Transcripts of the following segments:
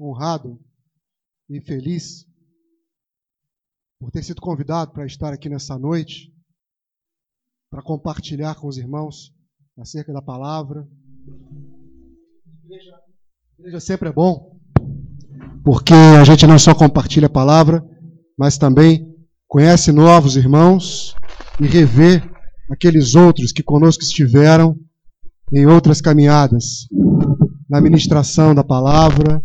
honrado e feliz por ter sido convidado para estar aqui nessa noite, para compartilhar com os irmãos acerca da palavra. Igreja, igreja sempre é bom, porque a gente não só compartilha a palavra, mas também conhece novos irmãos e revê aqueles outros que conosco estiveram em outras caminhadas, na ministração da palavra,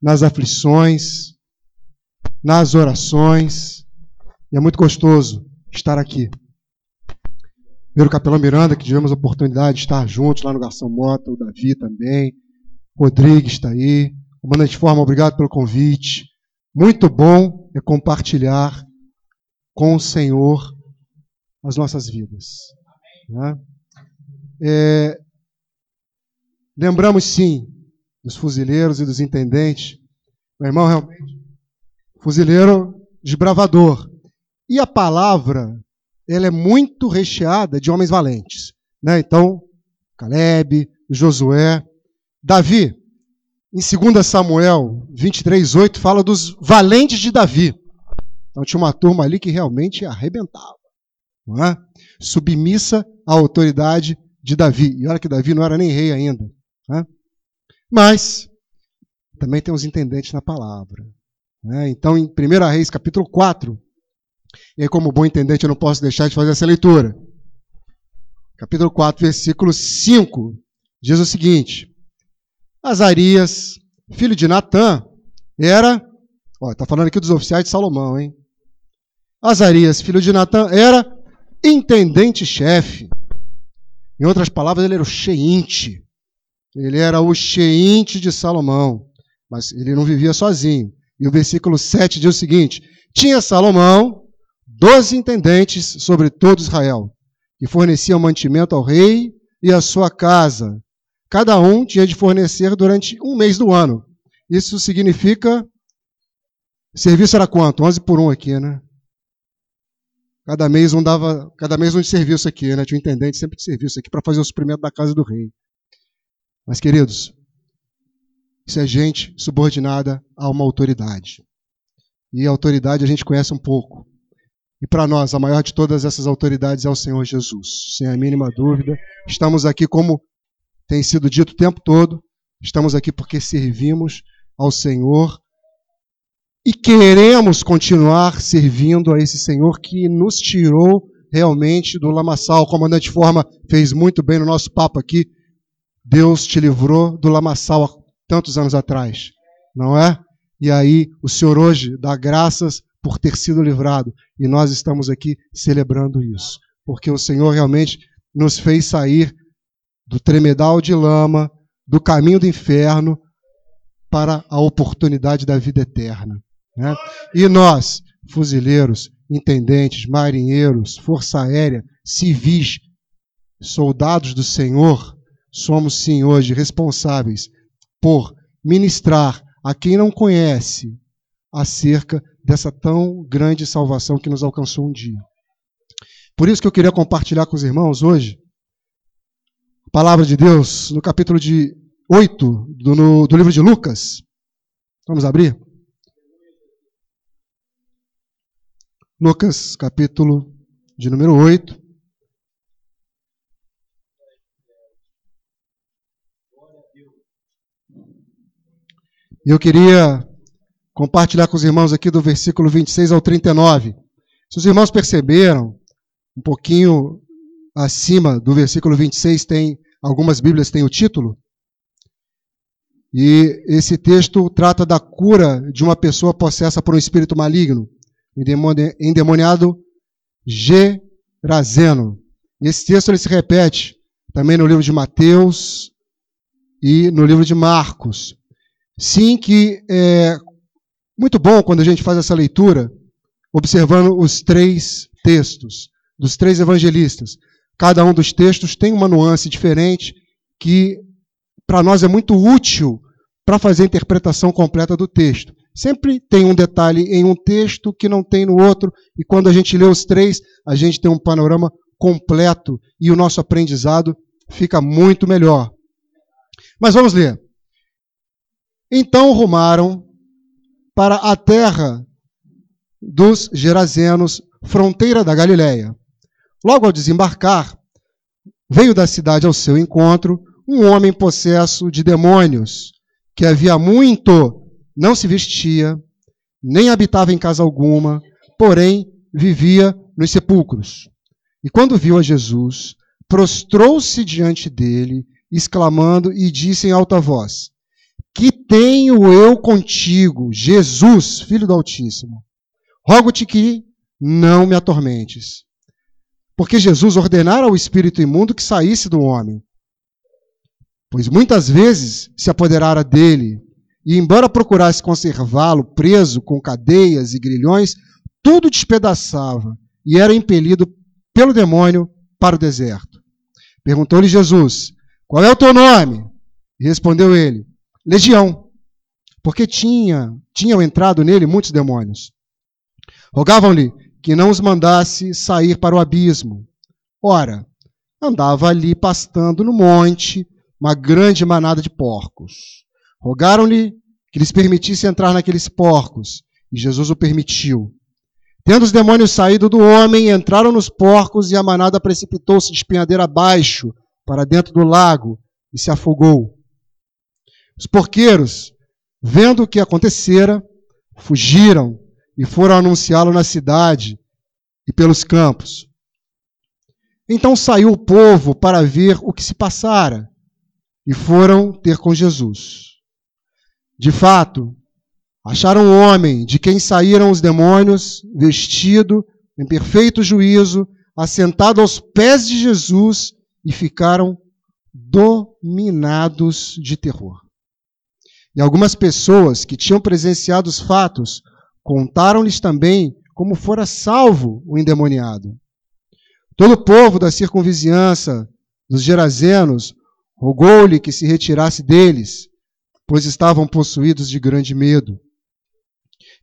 nas aflições, nas orações. E é muito gostoso estar aqui. Primeiro capelão Miranda, que tivemos a oportunidade de estar juntos lá no Garção Mota, o Davi também, Rodrigues está aí. Comandante Forma, obrigado pelo convite. Muito bom é compartilhar com o Senhor as nossas vidas. Né? É, lembramos sim dos fuzileiros e dos intendentes. Meu irmão, realmente, fuzileiro desbravador. E a palavra, ela é muito recheada de homens valentes. Né? Então, Caleb, Josué, Davi. Em 2 Samuel 23, 8, fala dos valentes de Davi. Então tinha uma turma ali que realmente arrebentava. Não é? Submissa à autoridade de Davi. E olha que Davi não era nem rei ainda. Né? Mas também tem os intendentes na palavra. Né? Então, em 1 Reis, capítulo 4, e como bom intendente, eu não posso deixar de fazer essa leitura. Capítulo 4, versículo 5, diz o seguinte: Azarias, filho de Natã, era. Está falando aqui dos oficiais de Salomão, hein? Azarias, filho de Natã, era intendente-chefe. Em outras palavras, ele era o cheinte. Ele era o cheinte de Salomão. Mas ele não vivia sozinho. E o versículo 7 diz o seguinte: Tinha Salomão doze intendentes sobre todo Israel, que forneciam mantimento ao rei e à sua casa. Cada um tinha de fornecer durante um mês do ano. Isso significa. Serviço era quanto? 11 por 1 aqui, né? Cada mês um dava, cada mês um de serviço aqui, né? Tinha um intendente sempre de serviço aqui para fazer o suprimento da casa do rei. Mas, queridos, isso é gente subordinada a uma autoridade. E a autoridade a gente conhece um pouco. E para nós, a maior de todas essas autoridades é o Senhor Jesus, sem a mínima dúvida. Estamos aqui, como tem sido dito o tempo todo, estamos aqui porque servimos ao Senhor e queremos continuar servindo a esse Senhor que nos tirou realmente do lamaçal. O comandante Forma fez muito bem no nosso papo aqui. Deus te livrou do lamaçal há tantos anos atrás, não é? E aí o Senhor hoje dá graças por ter sido livrado. E nós estamos aqui celebrando isso. Porque o Senhor realmente nos fez sair do tremedal de lama, do caminho do inferno, para a oportunidade da vida eterna. Né? E nós, fuzileiros, intendentes, marinheiros, força aérea, civis, soldados do Senhor, somos sim hoje responsáveis por ministrar a quem não conhece acerca dessa tão grande salvação que nos alcançou um dia. Por isso que eu queria compartilhar com os irmãos hoje a palavra de Deus no capítulo de 8 do, no, do livro de Lucas. Vamos abrir? Lucas, capítulo de número 8. E eu queria compartilhar com os irmãos aqui do versículo 26 ao 39. Se os irmãos perceberam, um pouquinho acima do versículo 26 tem algumas Bíblias têm o título. E esse texto trata da cura de uma pessoa possessa por um espírito maligno, endemoniado Gerazeno. Esse texto ele se repete também no livro de Mateus e no livro de Marcos. Sim, que é muito bom quando a gente faz essa leitura, observando os três textos dos três evangelistas. Cada um dos textos tem uma nuance diferente que para nós é muito útil para fazer a interpretação completa do texto. Sempre tem um detalhe em um texto que não tem no outro, e quando a gente lê os três, a gente tem um panorama completo e o nosso aprendizado fica muito melhor. Mas vamos ler. Então rumaram para a terra dos Gerazenos, fronteira da Galiléia. Logo ao desembarcar, veio da cidade ao seu encontro um homem possesso de demônios, que havia muito não se vestia, nem habitava em casa alguma, porém vivia nos sepulcros. E quando viu a Jesus, prostrou-se diante dele, exclamando e disse em alta voz: Que tenho eu contigo, Jesus, filho do Altíssimo? Rogo-te que não me atormentes. Porque Jesus ordenara ao espírito imundo que saísse do homem. Pois muitas vezes se apoderara dele, e embora procurasse conservá-lo preso com cadeias e grilhões, tudo despedaçava e era impelido pelo demônio para o deserto. Perguntou-lhe Jesus: Qual é o teu nome? E respondeu ele: Legião, porque tinha, tinham entrado nele muitos demônios. Rogavam-lhe que não os mandasse sair para o abismo. Ora, andava ali pastando no monte uma grande manada de porcos. Rogaram-lhe que lhes permitisse entrar naqueles porcos, e Jesus o permitiu. Tendo os demônios saído do homem, entraram nos porcos, e a manada precipitou-se de espinhadeira abaixo, para dentro do lago, e se afogou. Os porqueiros, vendo o que acontecera, fugiram e foram anunciá-lo na cidade e pelos campos. Então saiu o povo para ver o que se passara e foram ter com Jesus. De fato, acharam um homem de quem saíram os demônios, vestido em perfeito juízo, assentado aos pés de Jesus e ficaram dominados de terror. E algumas pessoas que tinham presenciado os fatos Contaram-lhes também como fora salvo o endemoniado. Todo o povo da circunvizinhança dos Gerazenos rogou-lhe que se retirasse deles, pois estavam possuídos de grande medo.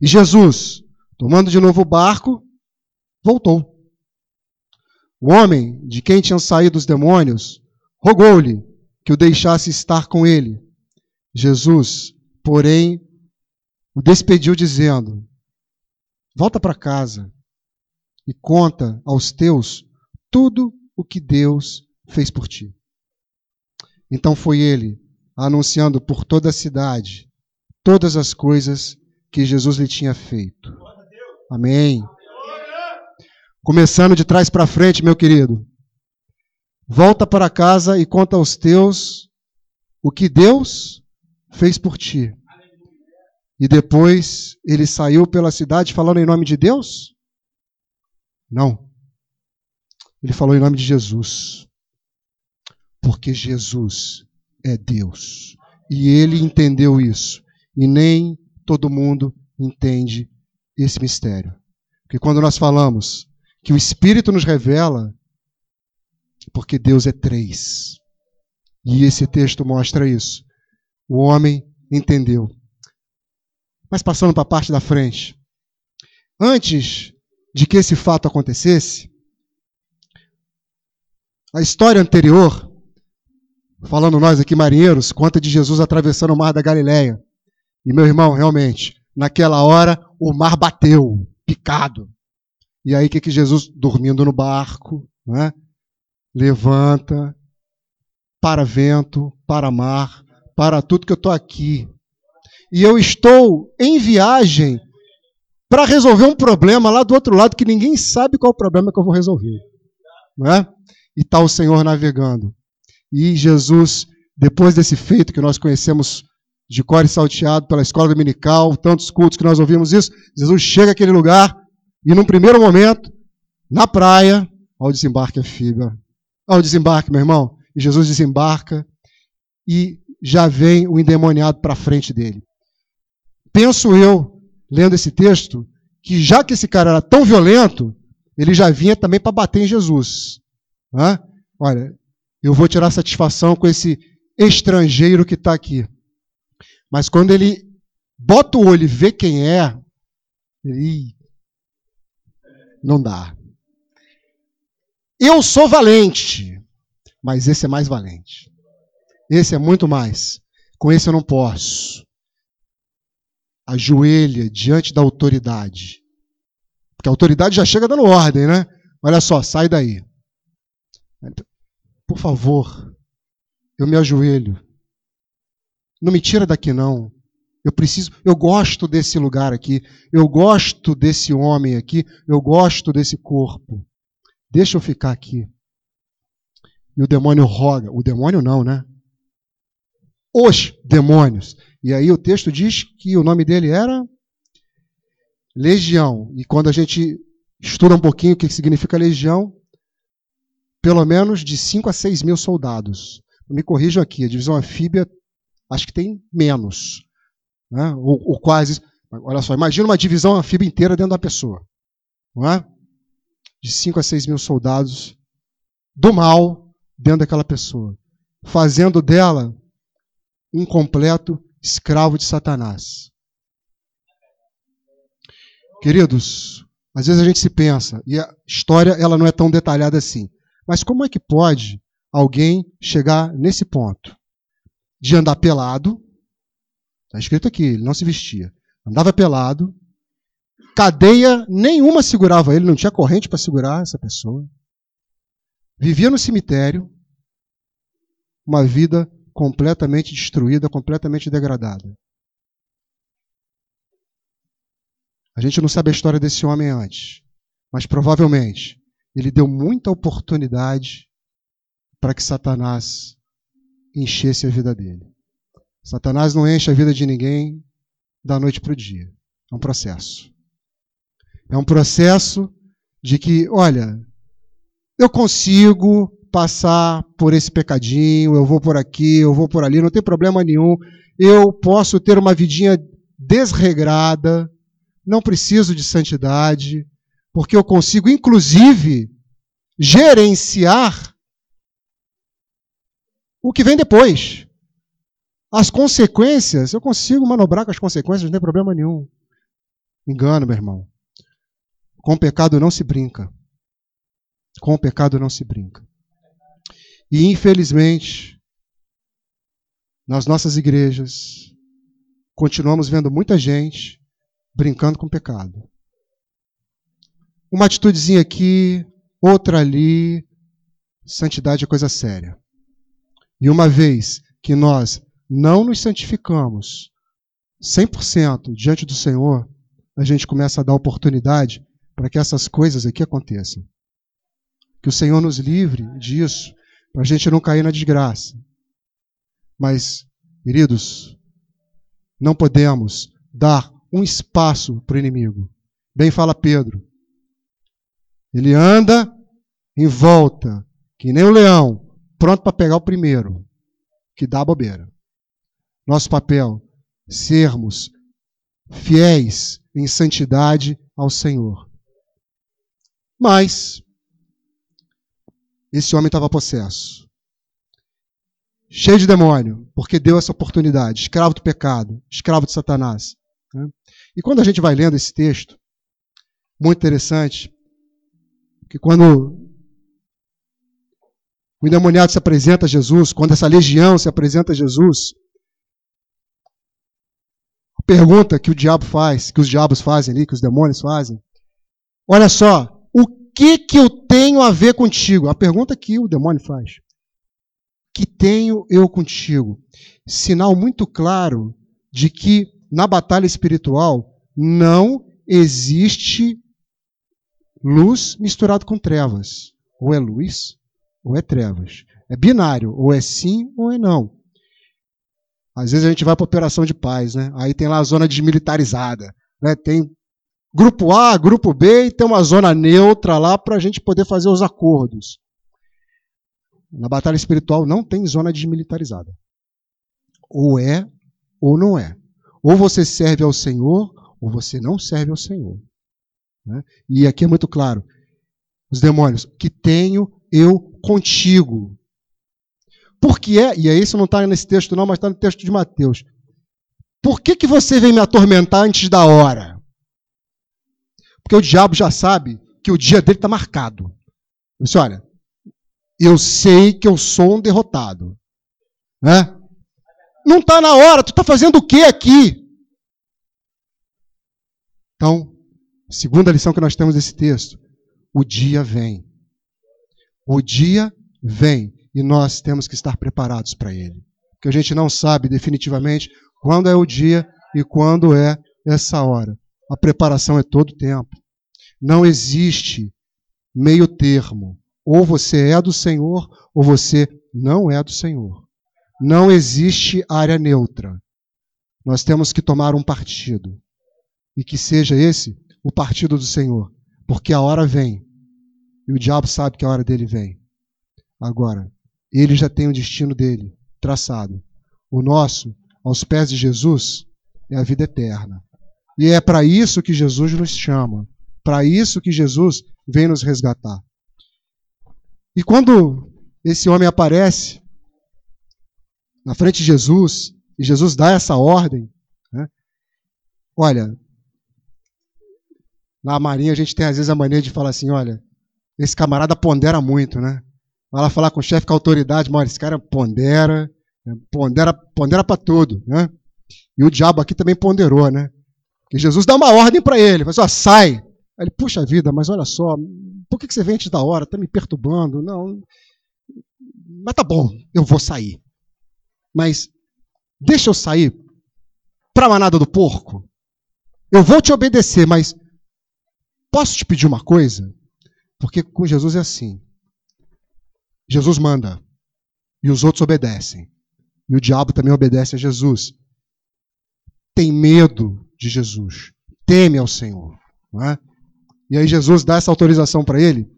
E Jesus, tomando de novo o barco, voltou. O homem de quem tinham saído os demônios rogou-lhe que o deixasse estar com ele. Jesus, porém, o despediu dizendo: Volta para casa e conta aos teus tudo o que Deus fez por ti. Então foi ele anunciando por toda a cidade todas as coisas que Jesus lhe tinha feito. Amém. Começando de trás para frente, meu querido. Volta para casa e conta aos teus o que Deus fez por ti. E depois ele saiu pela cidade falando em nome de Deus? Não. Ele falou em nome de Jesus. Porque Jesus é Deus. E ele entendeu isso. E nem todo mundo entende esse mistério. Porque quando nós falamos que o Espírito nos revela, porque Deus é três. E esse texto mostra isso. O homem entendeu mas passando para a parte da frente. Antes de que esse fato acontecesse, a história anterior, falando nós aqui marinheiros, conta de Jesus atravessando o mar da Galileia. E meu irmão, realmente, naquela hora o mar bateu, picado. E aí o que, que Jesus, dormindo no barco, né, levanta, para vento, para mar, para tudo que eu estou aqui e eu estou em viagem para resolver um problema lá do outro lado que ninguém sabe qual o problema que eu vou resolver. Não é? E está o Senhor navegando. E Jesus, depois desse feito que nós conhecemos de core salteado pela escola dominical, tantos cultos que nós ouvimos isso, Jesus chega àquele lugar e num primeiro momento, na praia, ao desembarque a figa. Ao desembarque, meu irmão, e Jesus desembarca e já vem o endemoniado para frente dele penso eu, lendo esse texto, que já que esse cara era tão violento, ele já vinha também para bater em Jesus. Né? Olha, eu vou tirar satisfação com esse estrangeiro que está aqui. Mas quando ele bota o olho e vê quem é, ele. Não dá. Eu sou valente, mas esse é mais valente. Esse é muito mais. Com esse eu não posso. ajoelha diante da autoridade. Porque a autoridade já chega dando ordem, né? Olha só, sai daí. Por favor, eu me ajoelho. Não me tira daqui não. Eu preciso, eu gosto desse lugar aqui, eu gosto desse homem aqui, eu gosto desse corpo. Deixa eu ficar aqui. E o demônio roga. O demônio não, né? Os demônios. E aí o texto diz que o nome dele era Legião. E quando a gente estuda um pouquinho o que significa legião, pelo menos de 5 a 6 mil soldados. Me corrijam aqui, a divisão anfíbia acho que tem menos né? ou, ou quase. Olha só, imagina uma divisão anfíbia inteira dentro da pessoa. Não é? De 5 a 6 mil soldados do mal dentro daquela pessoa, fazendo dela um completo escravo de Satanás. Queridos, às vezes a gente se pensa, e a história ela não é tão detalhada assim, mas como é que pode alguém chegar nesse ponto? De andar pelado, Está escrito aqui, ele não se vestia. Andava pelado. Cadeia nenhuma segurava ele, não tinha corrente para segurar essa pessoa. Vivia no cemitério. Uma vida completamente destruída, completamente degradada. A gente não sabe a história desse homem antes, mas provavelmente ele deu muita oportunidade para que Satanás enchesse a vida dele. Satanás não enche a vida de ninguém da noite para o dia. É um processo. É um processo de que, olha, eu consigo passar por esse pecadinho, eu vou por aqui, eu vou por ali, não tem problema nenhum. Eu posso ter uma vidinha desregrada, não preciso de santidade, porque eu consigo, inclusive, gerenciar o que vem depois. As consequências, eu consigo manobrar com as consequências, não tem problema nenhum. Engano, meu irmão. Com o pecado não se brinca. Com o pecado não se brinca. E infelizmente, nas nossas igrejas, continuamos vendo muita gente brincando com pecado. Uma atitudezinha aqui, outra ali. Santidade é coisa séria. E uma vez que nós não nos santificamos 100% diante do Senhor, a gente começa a dar oportunidade para que essas coisas aqui aconteçam. Que o Senhor nos livre disso, para a gente não cair na desgraça. Mas, queridos, não podemos dar um espaço para o inimigo. Bem fala Pedro. Ele anda em volta, que nem o leão, pronto para pegar o primeiro, que dá bobeira. Nosso papel, sermos fiéis em santidade ao Senhor. Mas, esse homem estava possesso. Cheio de demônio, porque deu essa oportunidade. Escravo do pecado, escravo de Satanás. Né? E quando a gente vai lendo esse texto, muito interessante, que quando o endemoniado se apresenta a Jesus, quando essa legião se apresenta a Jesus, pergunta que o diabo faz, que os diabos fazem ali, que os demônios fazem. Olha só, que que eu tenho a ver contigo? A pergunta que o demônio faz. Que tenho eu contigo? Sinal muito claro de que na batalha espiritual não existe luz misturado com trevas. Ou é luz ou é trevas. É binário, ou é sim ou é não. Às vezes a gente vai para operação de paz, né? Aí tem lá a zona desmilitarizada, né? Tem grupo A, grupo B e tem uma zona neutra lá para a gente poder fazer os acordos. Na batalha espiritual não tem zona desmilitarizada. Ou é ou não é. Ou você serve ao Senhor ou você não serve ao Senhor. Né? E aqui é muito claro: os demônios, que tenho eu contigo. Por que é, e aí isso não está nesse texto não, mas está no texto de Mateus. Por que, que você vem me atormentar antes da hora? Porque o diabo já sabe que o dia dele está marcado. Disse, olha, eu sei que eu sou um derrotado. Né? Não está na hora, tu está fazendo o que aqui? Segunda lição que nós temos desse texto: o dia vem. O dia vem e nós temos que estar preparados para ele. Porque a gente não sabe definitivamente quando é o dia e quando é essa hora. A preparação é todo tempo. Não existe meio termo. Ou você é do Senhor ou você não é do Senhor. Não existe área neutra. Nós temos que tomar um partido. E que seja esse o partido do Senhor. Porque a hora vem. E o diabo sabe que a hora dele vem. Agora, ele já tem o destino dele traçado. O nosso, aos pés de Jesus, é a vida eterna. E é para isso que Jesus nos chama. Para isso que Jesus vem nos resgatar. E quando esse homem aparece na frente de Jesus, e Jesus dá essa ordem, né? olha, na Marinha a gente tem às vezes a mania de falar assim, olha, esse camarada pondera muito, né? Vai lá falar com o chefe com a autoridade, mas esse cara pondera, pondera, pondera para tudo, né? E o diabo aqui também ponderou, né? Que Jesus dá uma ordem para ele, assim, ó, sai. Aí ele, puxa vida, mas olha só, por que, que você vem antes da hora? Está me perturbando. Não, mas tá bom, eu vou sair. Mas deixa eu sair para a manada do porco. Eu vou te obedecer, mas posso te pedir uma coisa? Porque com Jesus é assim. Jesus manda e os outros obedecem. E o diabo também obedece a Jesus. Tem medo de Jesus, teme ao Senhor. É? E aí Jesus dá essa autorização para ele,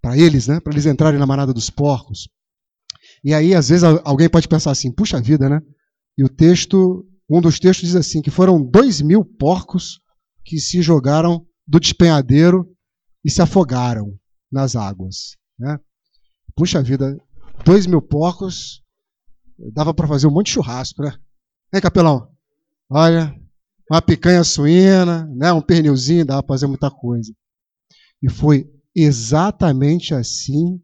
para eles, né? Para eles entrarem na manada dos porcos. E aí, às vezes, alguém pode pensar assim, puxa vida, né? E o texto, um dos textos diz assim, que foram dois mil porcos que se jogaram do despenhadeiro e se afogaram nas águas. Né? Puxa vida, dois mil porcos, dava para fazer um monte de churrasco, né? Hein, capelão? Olha, uma picanha suína, né? um pernilzinho, dava para fazer muita coisa. E foi exatamente assim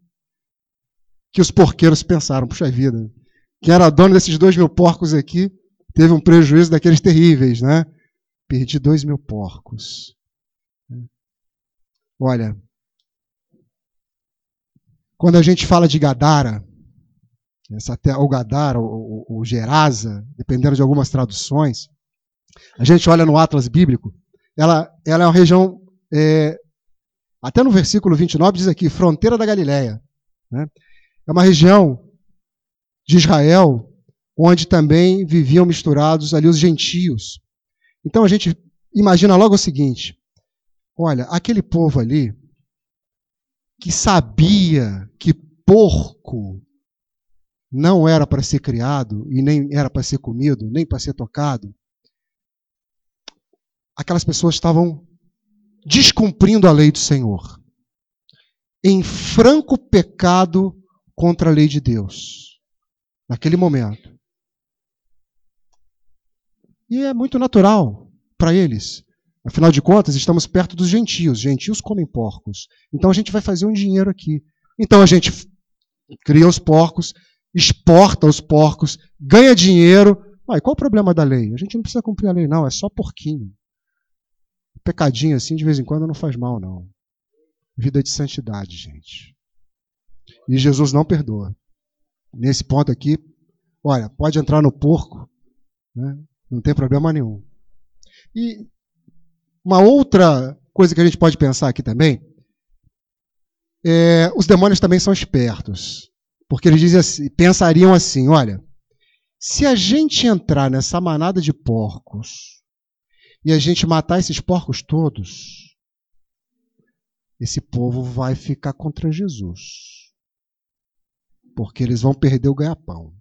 que os porqueiros pensaram. Puxa vida, quem era dono desses dois mil porcos aqui teve um prejuízo daqueles terríveis, né? Perdi dois mil porcos. Olha, quando a gente fala de Gadara, essa ou Gadara, ou, ou, Gerasa, dependendo de algumas traduções, a gente olha no Atlas bíblico, ela, ela é uma região, é, até no versículo 29 diz aqui, fronteira da Galileia. Né? É uma região de Israel onde também viviam misturados ali os gentios. Então a gente imagina logo o seguinte: olha, aquele povo ali que sabia que porco não era para ser criado e nem era para ser comido, nem para ser tocado, aquelas pessoas estavam descumprindo a lei do Senhor, em franco pecado contra a lei de Deus, naquele momento. E é muito natural para eles. Afinal de contas, estamos perto dos gentios. Gentios comem porcos. Então a gente vai fazer um dinheiro aqui. Então a gente cria os porcos, exporta os porcos, ganha dinheiro. Ah, qual o problema da lei? A gente não precisa cumprir a lei, não. É só porquinho. Pecadinho assim, de vez em quando, não faz mal, não. Vida de santidade, gente. E Jesus não perdoa. Nesse ponto aqui, olha, pode entrar no porco, né? Não tem problema nenhum. E uma outra coisa que a gente pode pensar aqui também é, os demônios também são espertos, porque eles dizem assim, pensariam assim: olha, se a gente entrar nessa manada de porcos e a gente matar esses porcos todos, esse povo vai ficar contra Jesus, porque eles vão perder o ganha-pão.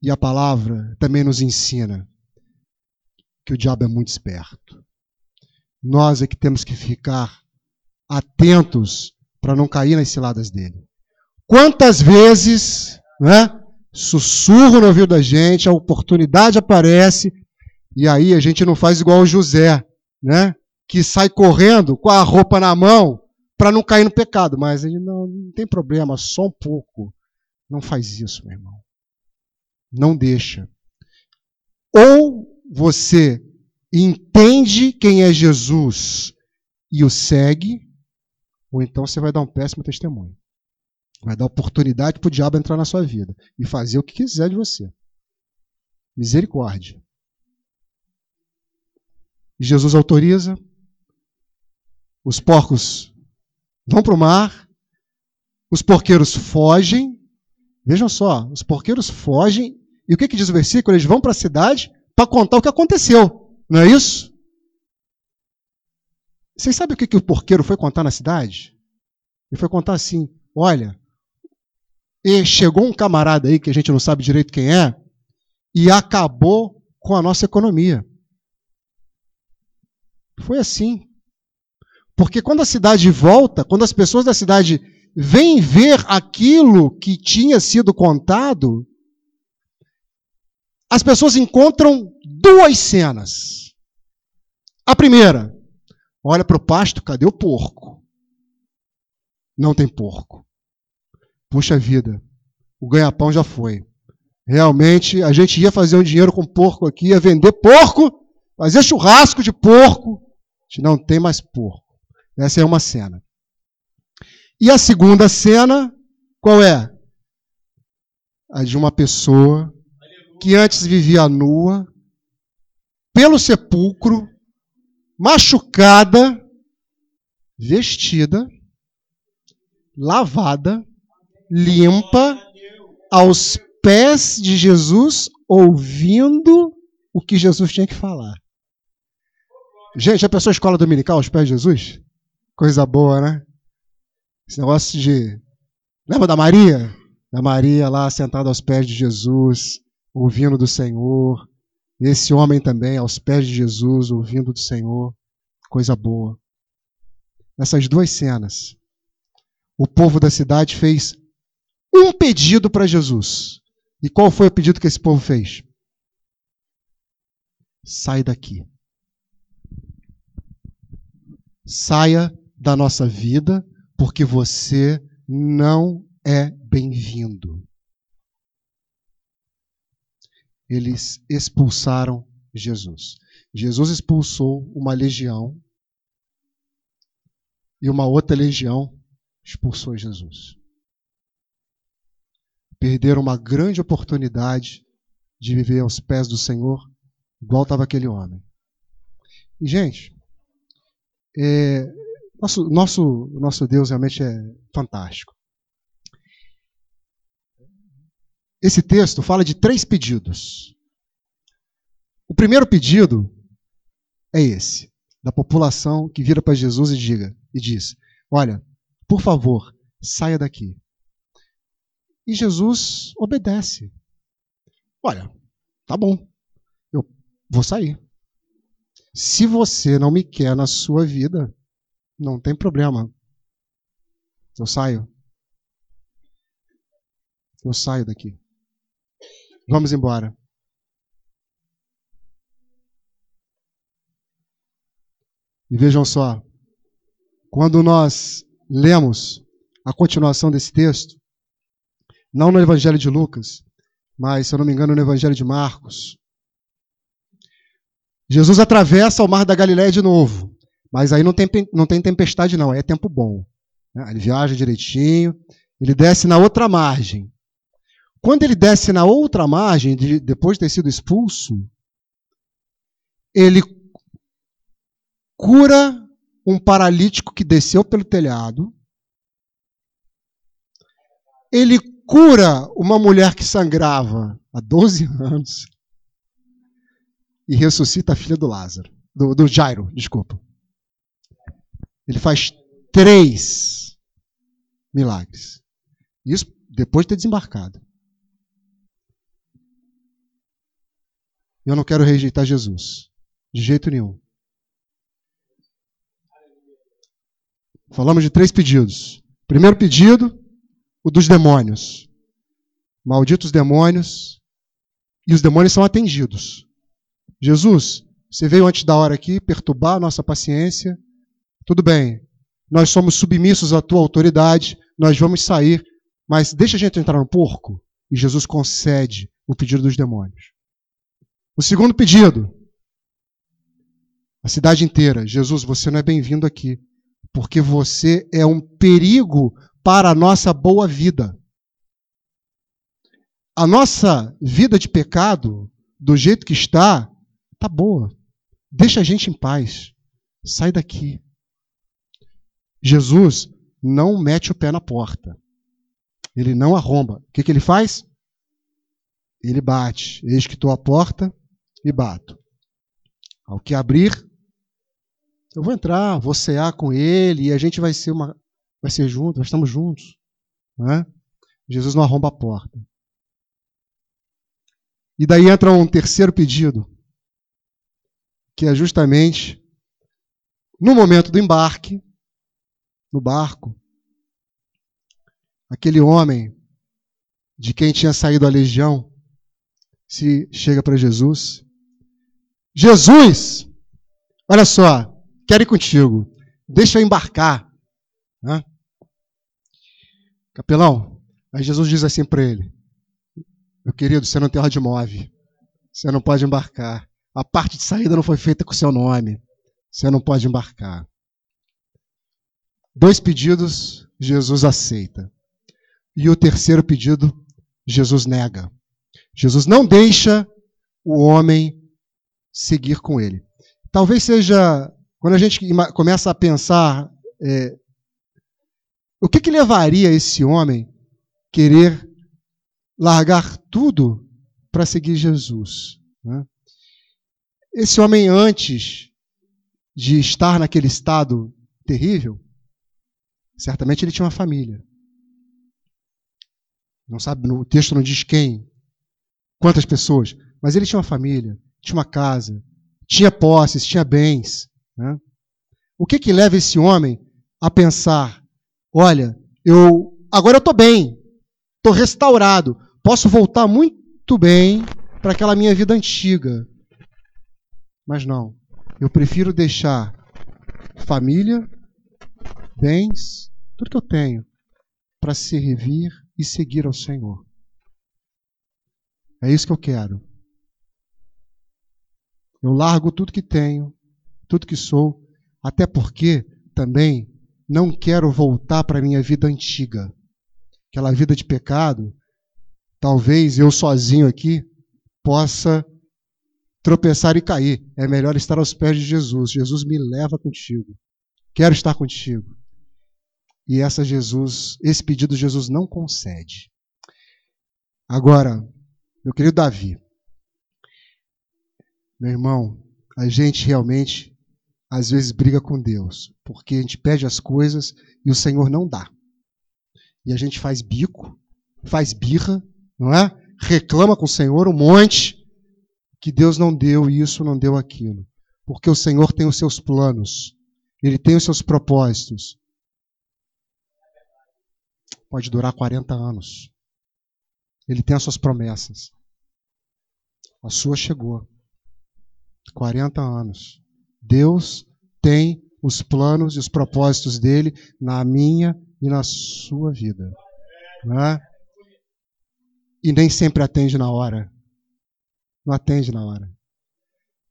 E a palavra também nos ensina que o diabo é muito esperto. Nós é que temos que ficar atentos para não cair nas ciladas dele. Quantas vezes, né, sussurro no ouvido da gente, a oportunidade aparece e aí a gente não faz igual o José, né, que sai correndo com a roupa na mão para não cair no pecado, mas ele não, não tem problema, só um pouco. Não faz isso, meu irmão. Não deixa. Ou você entende quem é Jesus e o segue, ou então você vai dar um péssimo testemunho. Vai dar oportunidade para o diabo entrar na sua vida e fazer o que quiser de você. Misericórdia. Jesus autoriza, os porcos vão para o mar, os porqueiros fogem. Vejam só, os porqueiros fogem, e o que, que diz o versículo? Eles vão para a cidade para contar o que aconteceu, não é isso? Vocês sabem o que, que o porqueiro foi contar na cidade? Ele foi contar assim: olha, e chegou um camarada aí que a gente não sabe direito quem é e acabou com a nossa economia. Foi assim. Porque quando a cidade volta, quando as pessoas da cidade vêm ver aquilo que tinha sido contado, as pessoas encontram duas cenas. A primeira, olha para o pasto, cadê o porco? Não tem porco. Puxa vida, o ganha-pão já foi. Realmente, a gente ia fazer um dinheiro com porco aqui, ia vender porco, fazer churrasco de porco. A gente não tem mais porco. Essa é uma cena. E a segunda cena, qual é? A de uma pessoa que antes vivia nua, pelo sepulcro, machucada, vestida, lavada, limpa, aos pés de Jesus, ouvindo o que Jesus tinha que falar. Gente, já pensou a escola dominical aos pés de Jesus? Coisa boa, né? Esse negócio de. Lembra da Maria? Da Maria lá sentada aos pés de Jesus, ouvindo do Senhor. Esse homem também, aos pés de Jesus, ouvindo do Senhor. Coisa boa. Essas duas cenas. O povo da cidade fez um pedido para Jesus. E qual foi o pedido que esse povo fez? Sai daqui. Saia da nossa vida, porque você não é bem-vindo. Eles expulsaram Jesus. Jesus expulsou uma legião e uma outra legião expulsou Jesus perderam uma grande oportunidade de viver aos pés do Senhor, igual estava aquele homem. E, gente, é, nosso, nosso, nosso Deus realmente é fantástico. Esse texto fala de três pedidos. O primeiro pedido é esse, da população que vira para Jesus e diga e diz: "Olha, por favor, saia daqui. E Jesus obedece. Olha, tá bom, eu vou sair. Se você não me quer na sua vida, não tem problema. Eu saio. Eu saio daqui. Vamos embora. E vejam só, quando nós lemos a continuação desse texto, não no Evangelho de Lucas, mas, se eu não me engano, no Evangelho de Marcos. Jesus atravessa o mar da Galiléia de novo, mas aí não tem, não tem tempestade, não, é tempo bom. Né? Ele viaja direitinho, ele desce na outra margem. Quando ele desce na outra margem, depois de ter sido expulso, ele cura um paralítico que desceu pelo telhado. Ele cura uma mulher que sangrava há 12 anos e ressuscita a filha do Lázaro, do, do Jairo, desculpa. Ele faz três milagres. Isso depois de ter desembarcado. Eu não quero rejeitar Jesus, de jeito nenhum. Falamos de três pedidos. Primeiro pedido, o dos demônios. Malditos demônios. E os demônios são atendidos. Jesus, você veio antes da hora aqui perturbar a nossa paciência. Tudo bem, nós somos submissos à tua autoridade, nós vamos sair, mas deixa a gente entrar no porco. E Jesus concede o pedido dos demônios. O segundo pedido, A cidade inteira. Jesus, você não é bem-vindo aqui, porque você é um perigo para a nossa boa vida. A nossa vida de pecado, do jeito que está, tá boa. Deixa a gente em paz. Sai daqui. Jesus não mete o pé na porta. Ele não arromba. O que, que ele faz? Ele bate. Eis que estou à porta e bato. Ao que abrir, eu vou entrar, vou cear com ele e a gente vai ser uma, vai ser junto, nós estamos juntos. Né? Jesus não arromba a porta. E daí entra um terceiro pedido, que é justamente no momento do embarque, no barco, aquele homem de quem tinha saído a legião se chega para Jesus. Jesus, olha só, quero ir contigo, deixa eu embarcar. Né? Capelão, aí Jesus diz assim para ele: Meu querido, você não tem ordem de move, você não pode embarcar. A parte de saída não foi feita com seu nome, você não pode embarcar. Dois pedidos, Jesus aceita. E o terceiro pedido, Jesus nega. Jesus não deixa o homem seguir com ele. Talvez seja, quando a gente começa a pensar, é, o que, que levaria esse homem querer largar tudo para seguir Jesus? Né? Esse homem, antes de estar naquele estado terrível, Certamente ele tinha uma família. Não sabe, o texto não diz quem, quantas pessoas, mas ele tinha uma família, tinha uma casa, tinha posses, tinha bens. Né? O que que leva esse homem a pensar: olha, eu agora eu estou bem, estou restaurado, posso voltar muito bem para aquela minha vida antiga. Mas não, eu prefiro deixar família, bens, tudo que eu tenho, para servir e seguir ao Senhor. É isso que eu quero. Eu largo tudo que tenho, tudo que sou, até porque também não quero voltar para a minha vida antiga. Aquela vida de pecado, talvez eu sozinho aqui possa tropeçar e cair. É melhor estar aos pés de Jesus. Jesus me leva contigo. Quero estar contigo. E essa Jesus, esse pedido Jesus não concede. Agora, meu querido Davi, meu irmão, a gente realmente às vezes briga com Deus, porque a gente pede as coisas e o Senhor não dá. E a gente faz bico, faz birra, não é? Reclama com o Senhor um monte que Deus não deu isso, não deu aquilo. Porque o Senhor tem os seus planos, ele tem os seus propósitos pode durar 40 anos. Ele tem as suas promessas. A sua chegou. 40 anos. Deus tem os planos e os propósitos dele na minha e na sua vida. Né? E nem sempre atende na hora. Não atende na hora.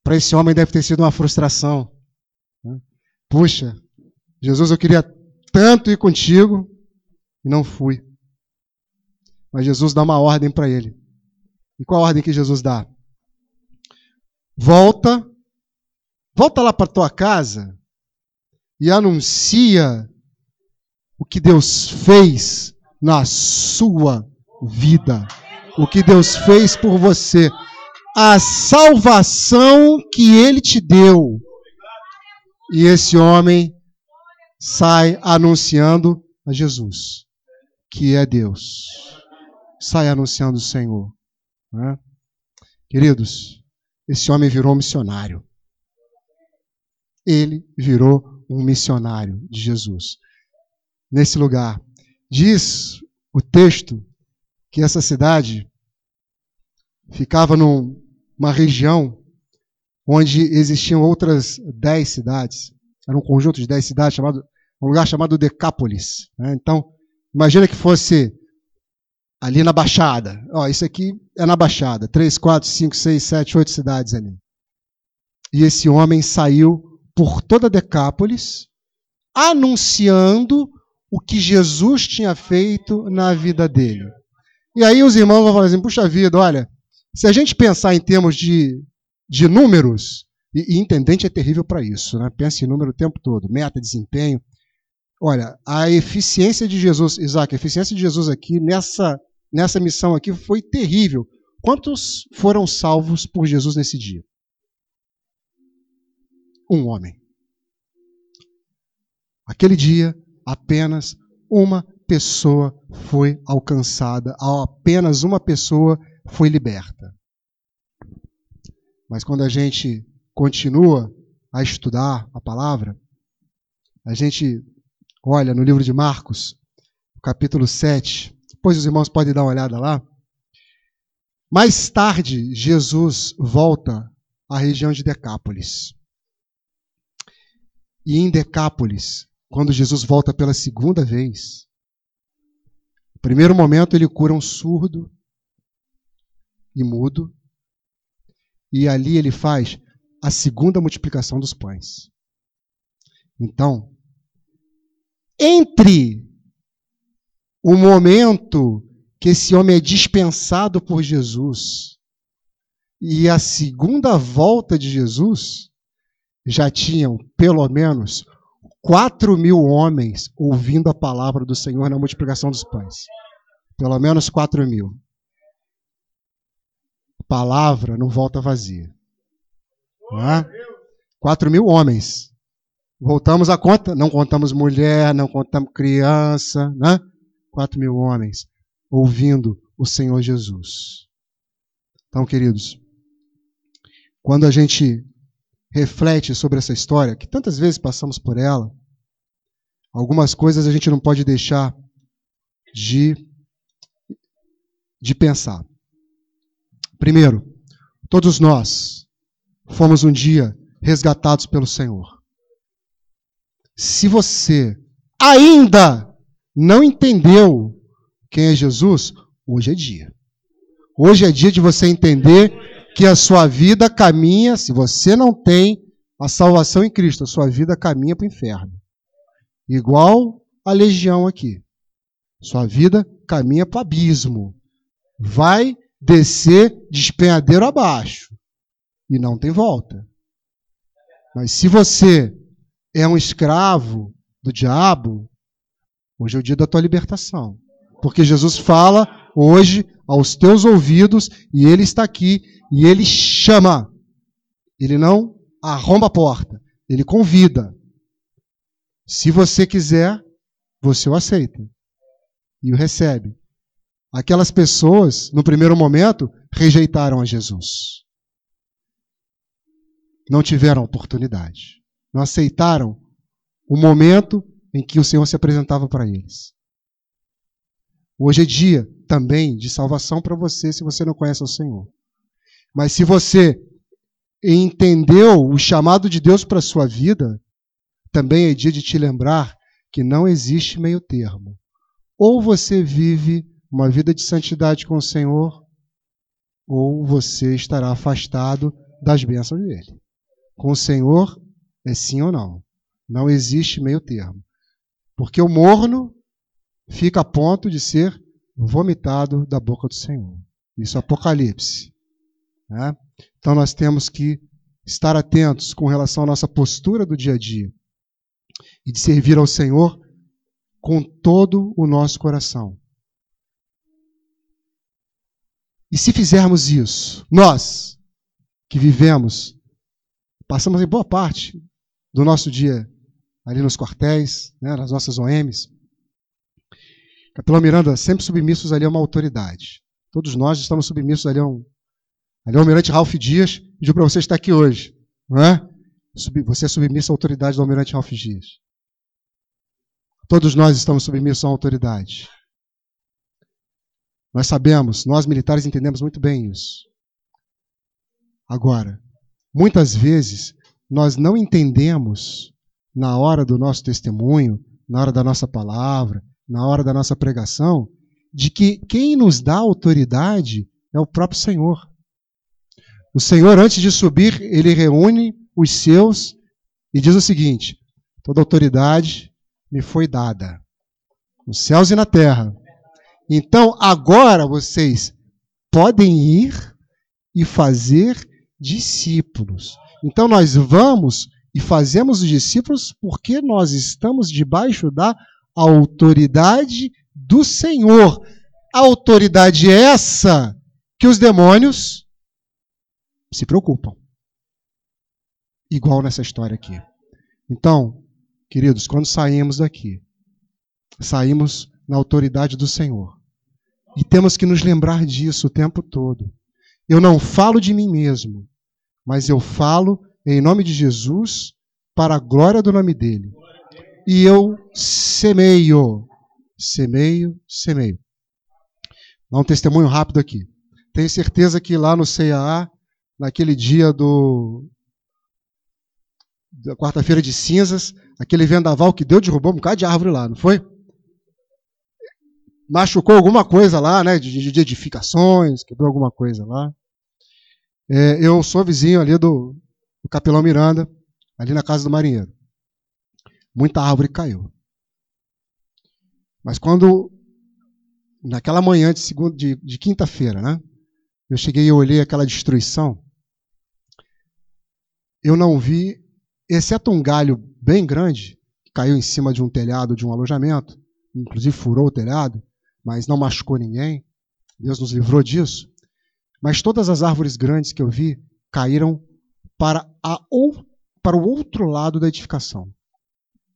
Para esse homem deve ter sido uma frustração. Né? Puxa, Jesus, eu queria tanto ir contigo, e não fui. Mas Jesus dá uma ordem para ele. E qual a ordem que Jesus dá? Volta, volta lá para tua casa e anuncia o que Deus fez na sua vida, o que Deus fez por você, a salvação que ele te deu. E esse homem sai anunciando a Jesus que é Deus. Sai anunciando o Senhor. Né? Queridos, esse homem virou missionário. Ele virou um missionário de Jesus. Nesse lugar. Diz o texto que essa cidade ficava numa região onde existiam outras dez cidades. Era um conjunto de dez cidades, chamado, um lugar chamado Decápolis. Né? Então, Imagina que fosse ali na Baixada. Ó, isso aqui é na Baixada. Três, quatro, cinco, seis, sete, oito cidades ali. E esse homem saiu por toda Decápolis, anunciando o que Jesus tinha feito na vida dele. E aí os irmãos vão falar assim: puxa vida, olha, se a gente pensar em termos de, de números, e, e intendente é terrível para isso, né? pensa em número o tempo todo, meta, desempenho. Olha, a eficiência de Jesus, Isaac, a eficiência de Jesus aqui nessa, nessa missão aqui foi terrível. Quantos foram salvos por Jesus nesse dia? Um homem. Aquele dia, apenas uma pessoa foi alcançada, apenas uma pessoa foi liberta. Mas quando a gente continua a estudar a palavra, a gente olha no livro de Marcos, capítulo 7, depois os irmãos podem dar uma olhada lá. Mais tarde, Jesus volta à região de Decápolis. E em Decápolis, quando Jesus volta pela segunda vez, no primeiro momento ele cura um surdo e mudo, e ali ele faz a segunda multiplicação dos pães. Então, entre o momento que esse homem é dispensado por Jesus e a segunda volta de Jesus, já tinham pelo menos quatro mil homens ouvindo a palavra do Senhor na multiplicação dos pães. Pelo menos quatro mil. A palavra não volta vazia. É? Quatro mil homens. Voltamos à conta, não contamos mulher, não contamos criança, né? Quatro mil homens ouvindo o Senhor Jesus. Então, queridos, quando a gente reflete sobre essa história, que tantas vezes passamos por ela, algumas coisas a gente não pode deixar de, de pensar. Primeiro, todos nós fomos um dia resgatados pelo Senhor. Se você ainda não entendeu quem é Jesus, hoje é dia. Hoje é dia de você entender que a sua vida caminha, se você não tem a salvação em Cristo, a sua vida caminha para o inferno. Igual a legião aqui. Sua vida caminha para o abismo. Vai descer despenhadeiro abaixo e não tem volta. Mas se você é um escravo do diabo, hoje é o dia da tua libertação. Porque Jesus fala hoje aos teus ouvidos e ele está aqui e ele chama. Ele não arromba a porta, ele convida. Se você quiser, você o aceita e o recebe. Aquelas pessoas, no primeiro momento, rejeitaram a Jesus não tiveram oportunidade. Não aceitaram o momento em que o Senhor se apresentava para eles. Hoje é dia também de salvação para você se você não conhece o Senhor. Mas se você entendeu o chamado de Deus para a sua vida, também é dia de te lembrar que não existe meio termo. Ou você vive uma vida de santidade com o Senhor, ou você estará afastado das bênçãos dele com o Senhor é sim ou não. Não existe meio termo. Porque o morno fica a ponto de ser vomitado da boca do Senhor. Isso é Apocalipse. Né? Então nós temos que estar atentos com relação à nossa postura do dia a dia e de servir ao Senhor com todo o nosso coração. E se fizermos isso, nós que vivemos Passamos em boa parte do nosso dia ali nos quartéis, né, nas nossas OMs. Capitão Miranda, sempre submissos ali a uma autoridade. Todos nós estamos submissos ali a um. Ali ao Almirante Ralph Dias, pediu para você estar aqui hoje. Não é? Você é submisso à autoridade do Almirante Ralph Dias. Todos nós estamos submissos à autoridade. Nós sabemos, nós militares entendemos muito bem isso. Agora, Muitas vezes nós não entendemos na hora do nosso testemunho, na hora da nossa palavra, na hora da nossa pregação, de que quem nos dá autoridade é o próprio Senhor. O Senhor, antes de subir, ele reúne os seus, e diz o seguinte: toda autoridade me foi dada, nos céus e na terra. Então, agora vocês podem ir e fazer discípulos. Então, nós vamos e fazemos os discípulos porque nós estamos debaixo da autoridade do Senhor. A autoridade é essa que os demônios se preocupam. Igual nessa história aqui. Então, queridos, quando saímos daqui, saímos na autoridade do Senhor. E temos que nos lembrar disso o tempo todo. Eu não falo de mim mesmo, mas eu falo em nome de Jesus para a glória do nome dele. E eu semeio, semeio, semeio. Dá um testemunho rápido aqui. Tenho certeza que lá no CAA, naquele dia do da quarta-feira de cinzas, aquele vendaval que deu derrubou um bocado de árvore lá, não foi? Machucou alguma coisa lá, né? De, de edificações, quebrou alguma coisa lá. É, eu sou vizinho ali do, do Capelão Miranda, ali na casa do marinheiro. Muita árvore caiu. Mas quando, naquela manhã de, segunda, de, de quinta-feira, né? Eu cheguei e olhei aquela destruição. Eu não vi, exceto um galho bem grande, que caiu em cima de um telhado de um alojamento, inclusive furou o telhado, mas não machucou ninguém. Deus nos livrou disso. Mas todas as árvores grandes que eu vi caíram para, a, ou, para o outro lado da edificação.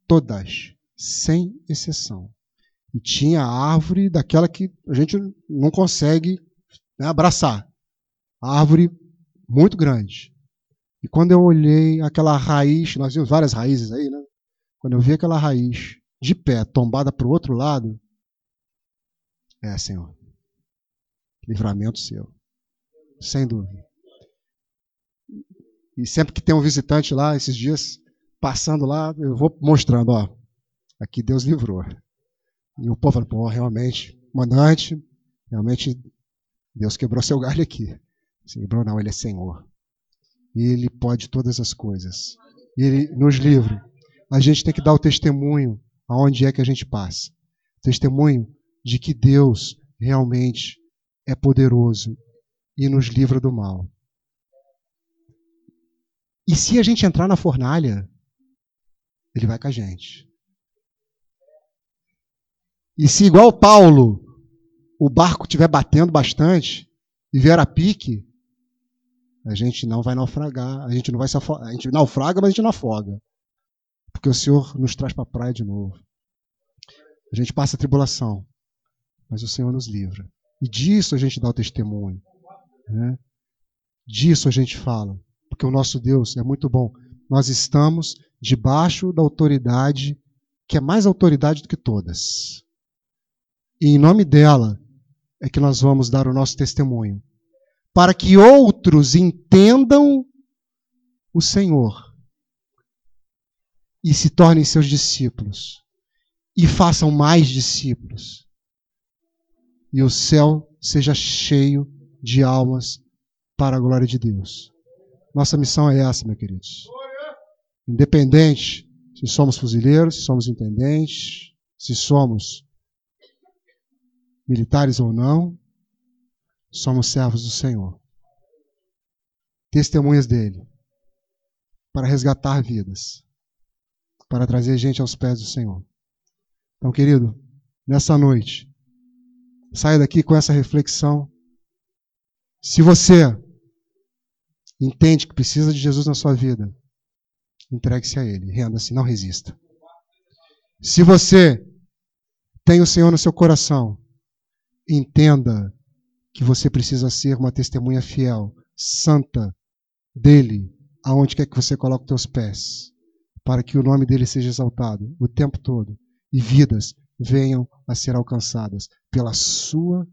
Todas, sem exceção. E tinha árvore daquela que a gente não consegue né, abraçar. árvore muito grande. E quando eu olhei aquela raiz, nós vimos várias raízes aí, né? Quando eu vi aquela raiz de pé, tombada para o outro lado, é, Senhor, livramento seu, sem dúvida. E sempre que tem um visitante lá, esses dias, passando lá, eu vou mostrando, ó, aqui Deus livrou. E o povo fala, pô, realmente, mandante, realmente Deus quebrou seu galho aqui. Se quebrou não, ele é Senhor. E ele pode todas as coisas. E ele nos livra. A gente tem que dar o testemunho aonde é que a gente passa. Testemunho de que Deus realmente é poderoso e nos livra do mal. E se a gente entrar na fornalha, ele vai com a gente. E se, igual Paulo, o barco estiver batendo bastante e vier a pique, a gente não vai naufragar, a gente não vai se afogar. A gente naufraga, mas a gente não afoga. Porque o Senhor nos traz para a praia de novo. A gente passa a tribulação, mas o Senhor nos livra. E disso a gente dá o testemunho. Né? Disso a gente fala porque o nosso Deus é muito bom. Nós estamos debaixo da autoridade que é mais autoridade do que todas. E em nome dela é que nós vamos dar o nosso testemunho, para que outros entendam o Senhor e se tornem seus discípulos e façam mais discípulos. E o céu seja cheio de almas para a glória de Deus. Nossa missão é essa, meus queridos. Independente se somos fuzileiros, se somos intendentes, se somos militares ou não, somos servos do Senhor. Testemunhas dele para resgatar vidas, para trazer gente aos pés do Senhor. Então, querido, nessa noite, saia daqui com essa reflexão. Se você entende que precisa de Jesus na sua vida, entregue-se a Ele, renda-se, não resista. Se você tem o Senhor no seu coração, entenda que você precisa ser uma testemunha fiel, santa dele, aonde quer que você coloque os teus pés, para que o nome dele seja exaltado o tempo todo e vidas venham a ser alcançadas pela sua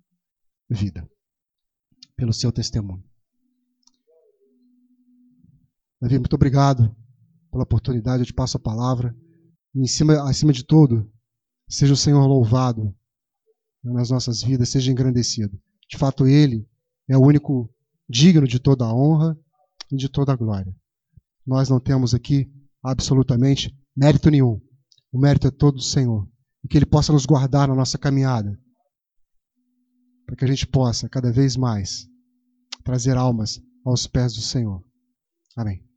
vida, pelo seu testemunho. Davi, muito obrigado pela oportunidade, eu te passo a palavra. E em cima, acima de tudo, seja o Senhor louvado nas nossas vidas, seja engrandecido. De fato, Ele é o único digno de toda a honra e de toda a glória. Nós não temos aqui absolutamente mérito nenhum. O mérito é todo do Senhor. E que Ele possa nos guardar na nossa caminhada. Para que a gente possa, cada vez mais, trazer almas aos pés do Senhor. Amém.